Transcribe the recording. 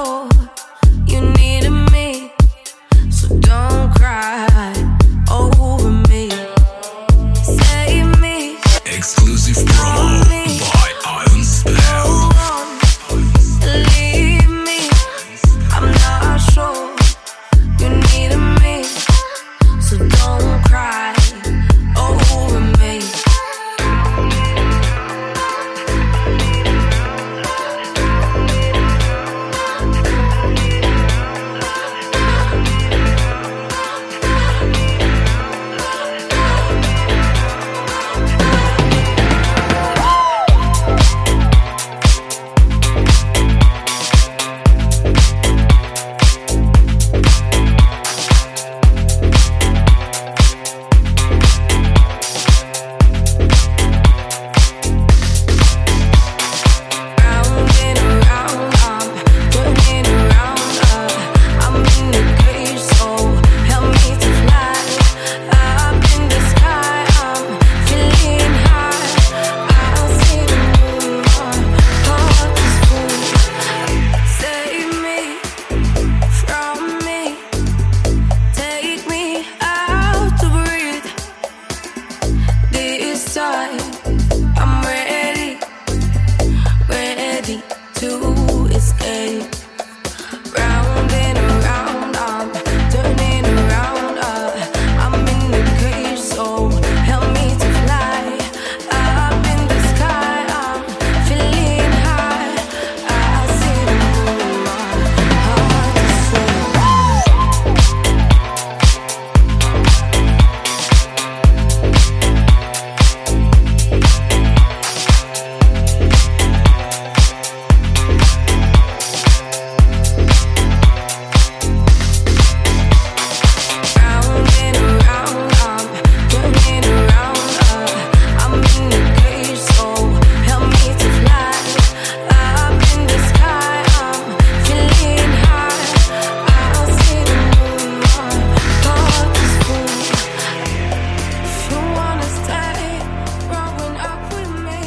Oh. die